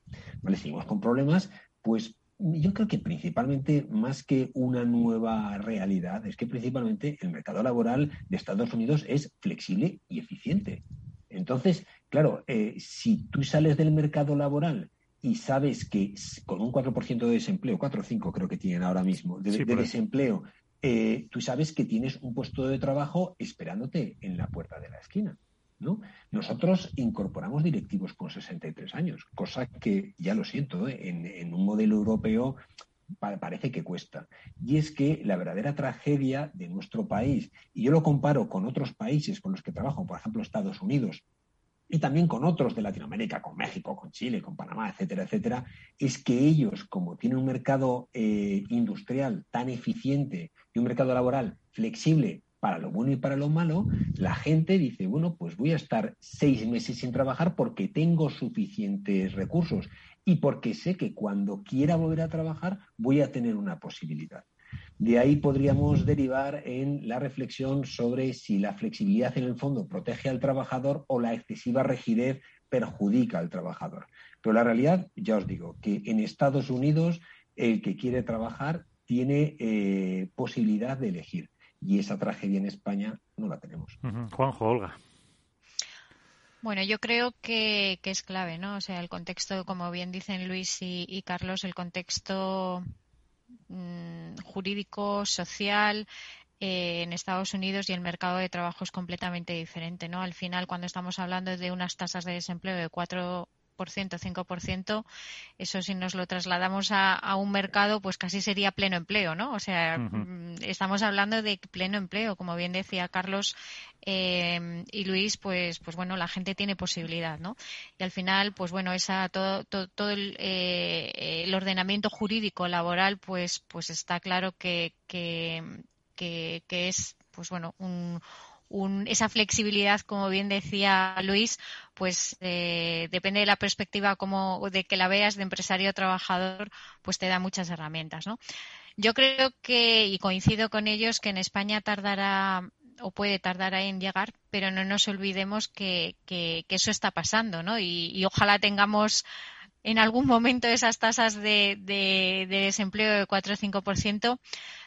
Seguimos con problemas, pues yo creo que principalmente, más que una nueva realidad, es que principalmente el mercado laboral de Estados Unidos es flexible y eficiente. Entonces, claro, eh, si tú sales del mercado laboral y sabes que con un 4% de desempleo, 4 o 5 creo que tienen ahora mismo, de, desempleo, eh, tú sabes que tienes un puesto de trabajo esperándote en la puerta de la esquina. Nosotros incorporamos directivos con 63 años, cosa que, ya lo siento, ¿eh? en, un modelo europeo parece que cuesta. Y es que la verdadera tragedia de nuestro país, y yo lo comparo con otros países con los que trabajo, por ejemplo Estados Unidos, y también con otros de Latinoamérica, con México, con Chile, con Panamá, etcétera, etcétera, es que ellos, como tienen un mercado eh, industrial tan eficiente y un mercado laboral flexible para lo bueno y para lo malo, la gente dice, bueno, pues voy a estar seis meses sin trabajar porque tengo suficientes recursos y porque sé que cuando quiera volver a trabajar voy a tener una posibilidad. De ahí podríamos derivar en la reflexión sobre si la flexibilidad en el fondo protege al trabajador o la excesiva rigidez perjudica al trabajador. Pero la realidad, ya os digo, que en Estados Unidos el que quiere trabajar tiene eh, posibilidad de elegir. Y esa tragedia en España no la tenemos. Juanjo, Olga. Bueno, yo creo que, es clave, ¿no? O sea, el contexto, como bien dicen Luis y Carlos, el contexto Mm, jurídico, social, eh, en Estados Unidos y el mercado de trabajo es completamente diferente, ¿no? Al final, cuando estamos hablando de unas tasas de desempleo de cuatro 5%, eso si nos lo trasladamos a, un mercado, pues casi sería pleno empleo, ¿no? O sea, mm, estamos hablando de pleno empleo, como bien decía Carlos eh, y Luis, pues, pues bueno, la gente tiene posibilidad, ¿no? Y al final, pues bueno, esa, todo, todo, el, eh, el, ordenamiento jurídico laboral, pues, pues está claro que, que, que, que es, pues bueno, un, esa flexibilidad, como bien decía Luis, pues eh, depende de la perspectiva como de que la veas de empresario o trabajador, pues te da muchas herramientas, ¿no? Yo creo que, y coincido con ellos, que en España tardará o puede tardar en llegar, pero no nos olvidemos que, eso está pasando, ¿no? Y, ojalá tengamos en algún momento esas tasas de, de, de desempleo de 4 o 5%,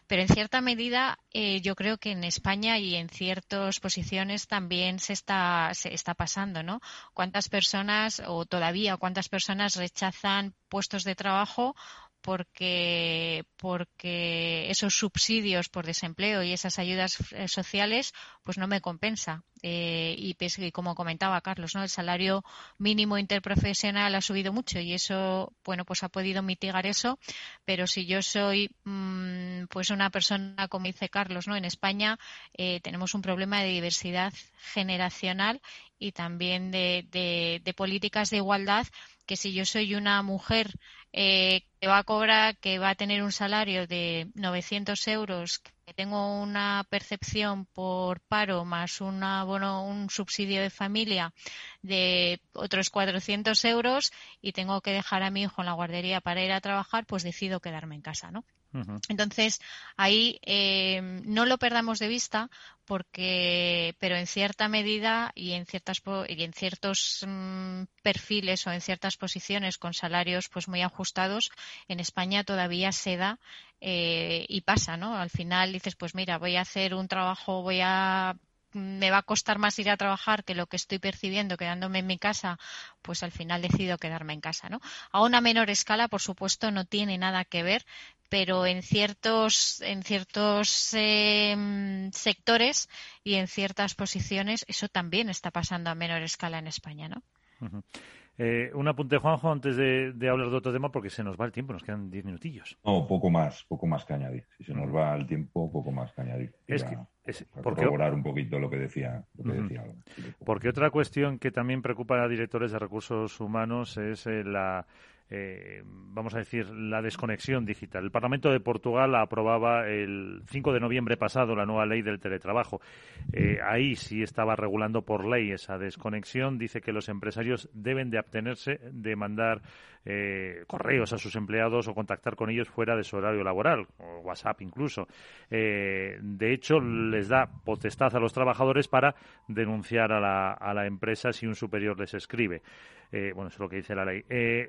pero en cierta medida eh, yo creo que en España y en ciertas posiciones también se está, se está pasando, ¿no? ¿Cuántas personas o todavía cuántas personas rechazan puestos de trabajo porque, porque esos subsidios por desempleo y esas ayudas eh, sociales pues no me compensa. Eh, y, como comentaba Carlos, ¿no? el salario mínimo interprofesional ha subido mucho y eso bueno pues ha podido mitigar eso. Pero si yo soy mm, pues una persona como dice Carlos, ¿no? en España eh, tenemos un problema de diversidad generacional y también de, de políticas de igualdad que si yo soy una mujer eh, que va a cobrar, que va a tener un salario de 900 euros, tengo una percepción por paro más un subsidio de familia de otros 400 euros y tengo que dejar a mi hijo en la guardería para ir a trabajar, pues decido quedarme en casa, ¿no? Entonces, ahí eh, no lo perdamos de vista porque, pero en cierta medida y en ciertas y en ciertos mm, perfiles o en ciertas posiciones con salarios pues muy ajustados, en España todavía se da eh, y pasa, ¿no? Al final dices, pues mira, voy a hacer un trabajo, voy a me va a costar más ir a trabajar que lo que estoy percibiendo quedándome en mi casa, pues al final decido quedarme en casa, ¿no? A una menor escala, por supuesto, no tiene nada que ver, pero en ciertos, en ciertos em, sectores y en ciertas posiciones eso también está pasando a menor escala en España, ¿no? Eh, un apunte, Juanjo, antes de, hablar de otro tema, porque se nos va el tiempo, nos quedan diez minutillos. No, poco más, poco más que añadir. Si se nos va el tiempo, poco más que añadir. Es que, es, porque, un poquito lo que decía. Porque otra cuestión que también preocupa a directores de recursos humanos es eh, la eh, vamos a decir, la desconexión digital. El Parlamento de Portugal aprobaba el 5 de noviembre pasado la nueva ley del teletrabajo. Eh, ahí sí estaba regulando por ley esa desconexión. Dice que los empresarios deben de abstenerse de mandar eh, correos a sus empleados o contactar con ellos fuera de su horario laboral, o WhatsApp incluso. de hecho, les da potestad a los trabajadores para denunciar a la, a la empresa si un superior les escribe. Bueno, eso es lo que dice la ley.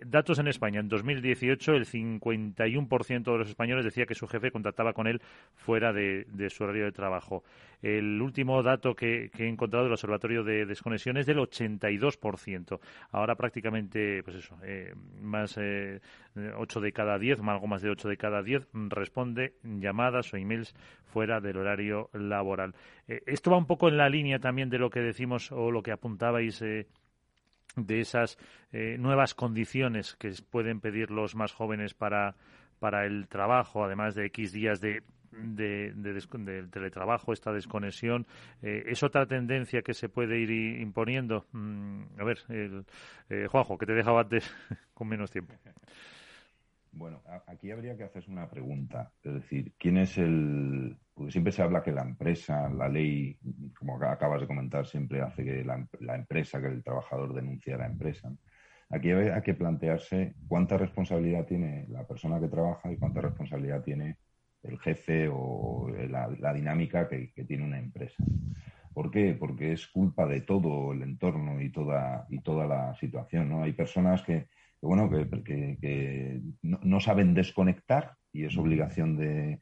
Datos en España. En 2018, el 51% de los españoles decía que su jefe contactaba con él fuera de, su horario de trabajo. El último dato que, he encontrado del Observatorio de Desconexión es del 82%. Ahora prácticamente, pues eso, eh, más 8 de cada 10, algo más de 8 de cada 10 responde llamadas o emails fuera del horario laboral. esto va un poco en la línea también de lo que decimos o lo que apuntabais de esas eh, nuevas condiciones que pueden pedir los más jóvenes para, para el trabajo, además de X días de de, teletrabajo, esta desconexión, eh, ¿es otra tendencia que se puede ir imponiendo? Mm, a ver, el, eh, Juanjo, que te dejaba antes con menos tiempo. Bueno, aquí habría que hacerse una pregunta. Es decir, ¿quién es el...? Porque siempre se habla que la empresa, la ley, como acabas de comentar, siempre hace que la, empresa, que el trabajador denuncie a la empresa. Aquí hay que plantearse cuánta responsabilidad tiene la persona que trabaja y cuánta responsabilidad tiene el jefe o la, dinámica que, tiene una empresa. ¿Por qué? Porque es culpa de todo el entorno y toda, y toda la situación. ¿no? Hay personas que, bueno, que, no, saben desconectar y es obligación de,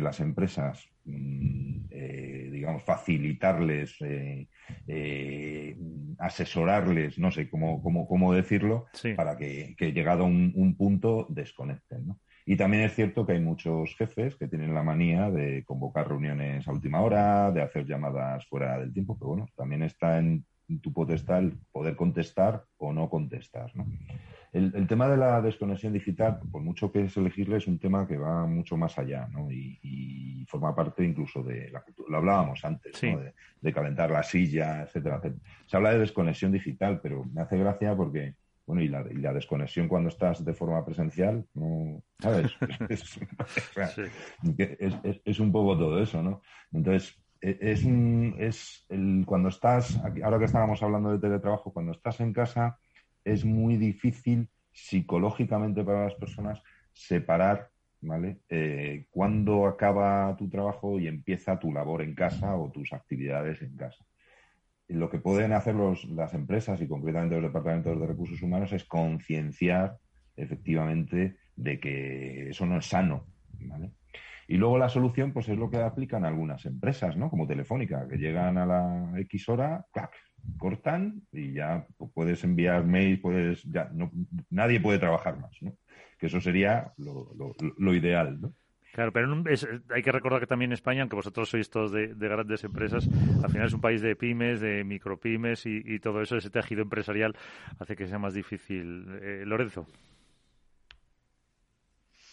las empresas, mm, eh, digamos, facilitarles, eh, eh, asesorarles, no sé cómo, cómo, cómo decirlo, para que, llegado a un, un punto desconecten. ¿no? Y también es cierto que hay muchos jefes que tienen la manía de convocar reuniones a última hora, de hacer llamadas fuera del tiempo, pero bueno, también está en tu potestad el poder contestar o no contestar. El, tema de la desconexión digital, por mucho que es elegirle, es un tema que va mucho más allá ¿no? y, forma parte incluso de la cultura. Lo hablábamos antes, de, de, calentar la silla, etcétera, etcétera. Se habla de desconexión digital, pero me hace gracia porque bueno, y la, y la desconexión cuando estás de forma presencial, no, ¿sabes? es, es, un poco todo eso, ¿no? Entonces, e, es, es el, cuando estás, ahora que estábamos hablando de teletrabajo, cuando estás en casa, es muy difícil psicológicamente para las personas separar, ¿vale? Eh, cuándo acaba tu trabajo y empieza tu labor en casa o tus actividades en casa lo que pueden hacer las empresas y concretamente los departamentos de recursos humanos es concienciar efectivamente de que eso no es sano. Y luego la solución, pues es lo que aplican algunas empresas, ¿no? Como Telefónica, que llegan a la X hora, cortan y ya puedes enviar mail, puedes, ya no, nadie puede trabajar más, ¿no? Que eso sería lo, lo ideal, ¿no? Claro, pero hay que recordar que también España, aunque vosotros sois todos de, grandes empresas, al final es un país de pymes, de micropymes y, y todo eso, ese tejido empresarial hace que sea más difícil. Eh, Lorenzo.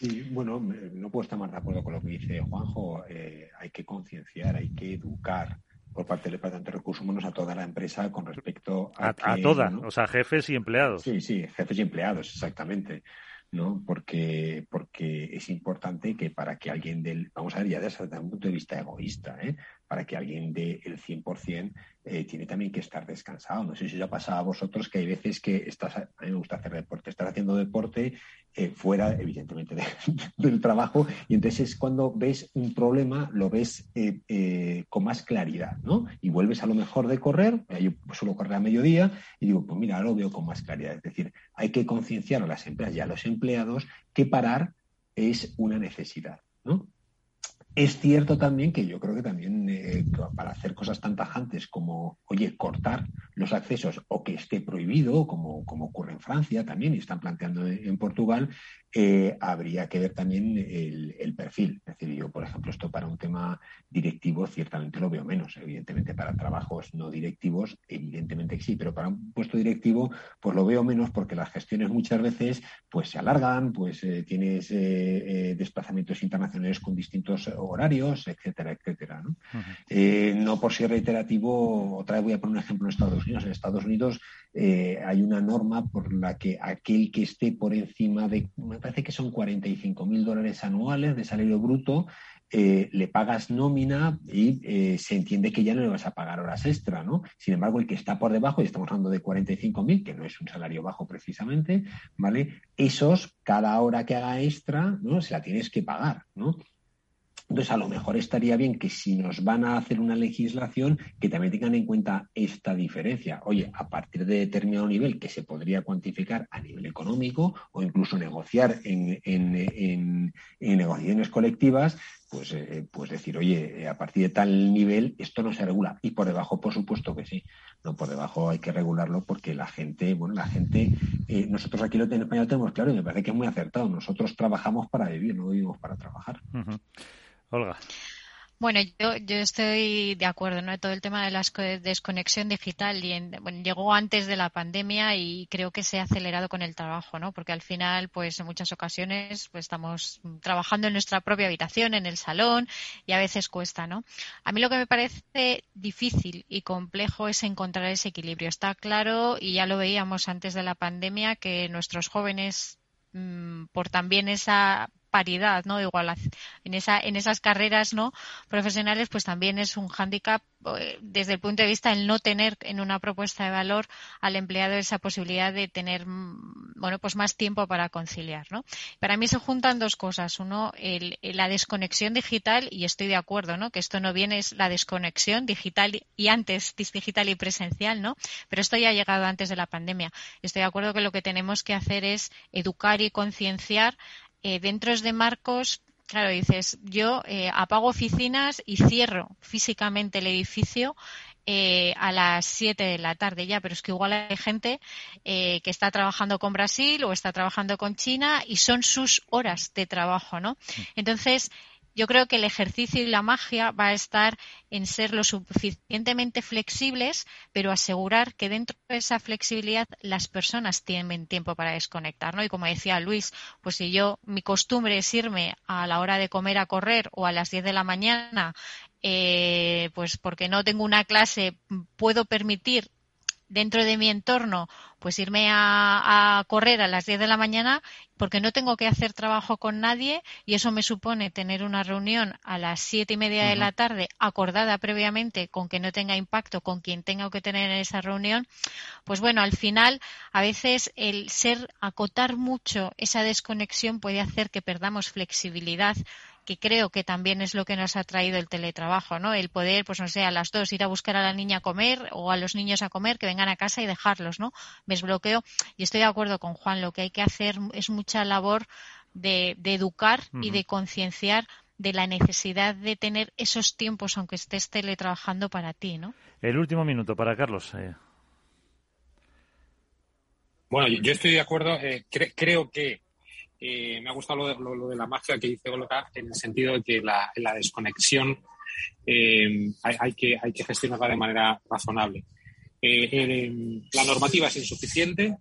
Sí, bueno, no puedo estar más de acuerdo con lo que dice Juanjo. Eh, hay que concienciar, hay que educar por parte del Departamento de Recursos Humanos a toda la empresa con respecto a. A, toda, o sea, jefes y empleados. Sí, sí, jefes y empleados, exactamente. ¿no? Porque, porque es importante que para que alguien del, vamos a ver ya desde un punto de vista egoísta, ¿eh? Para que alguien dé el 100%, eh, tiene también que estar descansado. No sé si os ha pasado a vosotros que hay veces que estás, a mí me gusta hacer deporte, estás haciendo deporte eh, fuera, evidentemente, del trabajo, y entonces es cuando ves un problema, lo ves eh, con más claridad, ¿no? Y vuelves a lo mejor de correr, yo suelo correr a mediodía, y digo, pues mira, lo veo con más claridad. Es decir, hay que concienciar a las empresas y a los empleados que parar es una necesidad, ¿no? Es cierto también que yo creo que también eh, para hacer cosas tan tajantes como, oye, cortar los accesos o que esté prohibido, como, como ocurre en Francia también y están planteando en Portugal, eh, habría que ver también el, perfil. Es decir, yo, por ejemplo, esto para un tema directivo ciertamente lo veo menos. Evidentemente, para trabajos no directivos, evidentemente sí, pero para un puesto directivo, pues lo veo menos porque las gestiones muchas veces pues se alargan, pues eh, tienes desplazamientos internacionales con distintos horarios, etcétera, etcétera. ¿no? Eh, no por ser reiterativo, otra vez voy a poner un ejemplo en Estados Unidos. En Estados Unidos eh, hay una norma por la que aquel que esté por encima de, parece que son 45 mil dólares anuales de salario bruto, eh, le pagas nómina y se entiende que ya no le vas a pagar horas extra, ¿no? Sin embargo, el que está por debajo, y estamos hablando de 45.000, que no es un salario bajo precisamente, ¿vale? Esos, cada hora que haga extra, ¿no? Se la tienes que pagar, ¿no? Entonces, a lo mejor estaría bien que si nos van a hacer una legislación, que también tengan en cuenta esta diferencia. Oye, a partir de determinado nivel que se podría cuantificar a nivel económico o incluso negociar en, negociaciones colectivas, pues, eh, pues decir, oye, a partir de tal nivel esto no se regula. Y por debajo, por supuesto que sí. No, por debajo hay que regularlo porque la gente, bueno, la gente, eh, nosotros aquí lo en España lo tenemos claro y me parece que es muy acertado. Nosotros trabajamos para vivir, no vivimos para trabajar. Olga. Bueno, yo, yo estoy de acuerdo, ¿no? Todo el tema de la desconexión digital y bueno, llegó antes de la pandemia y creo que se ha acelerado con el trabajo, ¿no? Porque al final, pues en muchas ocasiones, pues estamos trabajando en nuestra propia habitación, en el salón y a veces cuesta, ¿no? A mí lo que me parece difícil y complejo es encontrar ese equilibrio. Está claro y ya lo veíamos antes de la pandemia que nuestros jóvenes mm, por también esa paridad, ¿no? Igual en esa en esas carreras, ¿no? profesionales, pues también es un hándicap eh, desde el punto de vista del no tener en una propuesta de valor al empleado esa posibilidad de tener mm, bueno pues más tiempo para conciliar ¿no? para mí se juntan dos cosas uno el, la desconexión digital y estoy de acuerdo ¿no? que esto no viene es la desconexión digital y antes digital y presencial no pero esto ya ha llegado antes de la pandemia estoy de acuerdo que lo que tenemos que hacer es educar y concienciar eh, dentro de marcos Claro, dices, yo eh, apago oficinas y cierro físicamente el edificio eh, a las 7 de la tarde ya, pero es que igual hay gente eh, que está trabajando con Brasil o está trabajando con China y son sus horas de trabajo, ¿no? Mm. Entonces, yo creo que el ejercicio y la magia va a estar en ser lo suficientemente flexibles, pero asegurar que dentro de esa flexibilidad las personas tienen tiempo para desconectar, ¿no? Y como decía Luis, pues si yo mi costumbre es irme a la hora de comer a correr o a las 10 de la mañana, eh, pues porque no tengo una clase, puedo permitir dentro de mi entorno, pues irme a, correr a las 10 de la mañana porque no tengo que hacer trabajo con nadie y eso me supone tener una reunión a las siete y media de la tarde acordada previamente con que no tenga impacto con quien tenga que tener en esa reunión, pues bueno, al final a veces el ser acotar mucho esa desconexión puede hacer que perdamos flexibilidad que creo que también es lo que nos ha traído el teletrabajo, ¿no? El poder, pues no sé, a las dos ir a buscar a la niña a comer o a los niños a comer, que vengan a casa y dejarlos, ¿no? Me desbloqueo. Y estoy de acuerdo con Juan, lo que hay que hacer es mucha labor de, educar y de concienciar de la necesidad de tener esos tiempos, aunque estés teletrabajando para ti, ¿no? El último minuto para Carlos. Eh. Bueno, yo estoy de acuerdo. Eh, creo que eh, me ha gustado lo de, la magia que dice Olga en el sentido de que la, desconexión eh, hay, que, gestionarla de manera razonable. Eh, la normativa es insuficiente,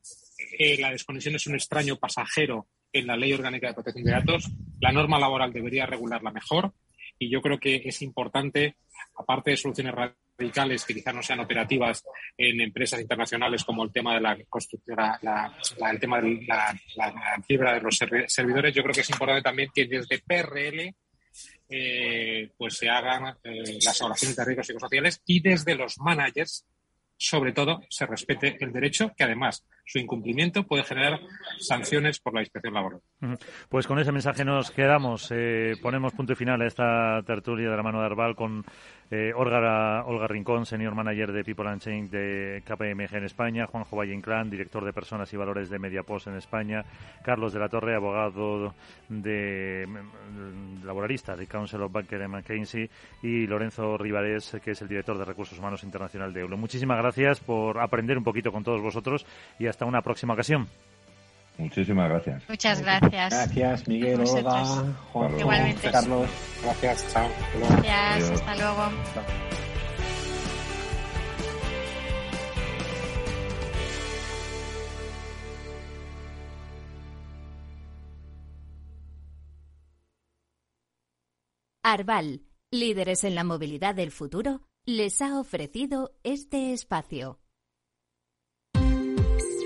la desconexión es un extraño pasajero en la Ley Orgánica de Protección de Datos, la norma laboral debería regularla mejor y yo creo que es importante, aparte de soluciones radicales que quizás no sean operativas en empresas internacionales como el tema de la construcción, el tema de la, fibra de los servidores, yo creo que es importante también que desde PRL eh, pues se hagan eh, las evaluaciones de riesgos psicosociales y desde los managers, sobre todo, se respete el derecho que además su incumplimiento puede generar sanciones por la inspección laboral. Pues con ese mensaje nos quedamos. Eh, ponemos punto y final a esta tertulia de la mano de Arbal con eh, Olga, Olga, Rincón, senior manager de People and Change de KPMG en España, Juanjo Valle Inclán, director de Personas y Valores de Mediapost en España, Carlos de la Torre, abogado de mm, laboralista de Council of Banker McKinsey y Lorenzo Rivares, que es el director de Recursos Humanos Internacional de EULO. Muchísimas gracias por aprender un poquito con todos vosotros y hasta una próxima ocasión. Muchísimas gracias. Muchas gracias. Gracias, Miguel, Olga, Juan, Igualmente. Carlos. Gracias, chao. Gracias, hasta luego. Arval, líderes en la movilidad del futuro, les ha ofrecido este espacio.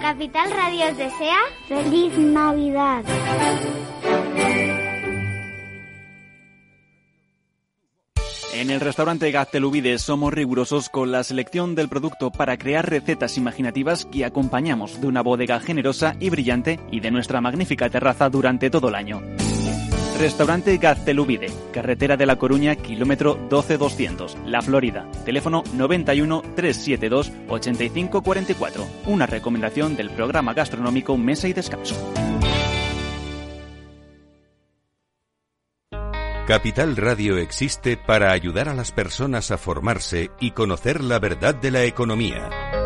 Capital Radio os desea feliz Navidad. En el restaurante Gaztelubides somos rigurosos con la selección del producto para crear recetas imaginativas que acompañamos de una bodega generosa y brillante y de nuestra magnífica terraza durante todo el año. Restaurante Gaztelubide, carretera de La Coruña, kilómetro 12200, La Florida. Teléfono 91 372 8544. Una recomendación del programa gastronómico Mesa y Descanso. Capital Radio existe para ayudar a las personas a formarse y conocer la verdad de la economía.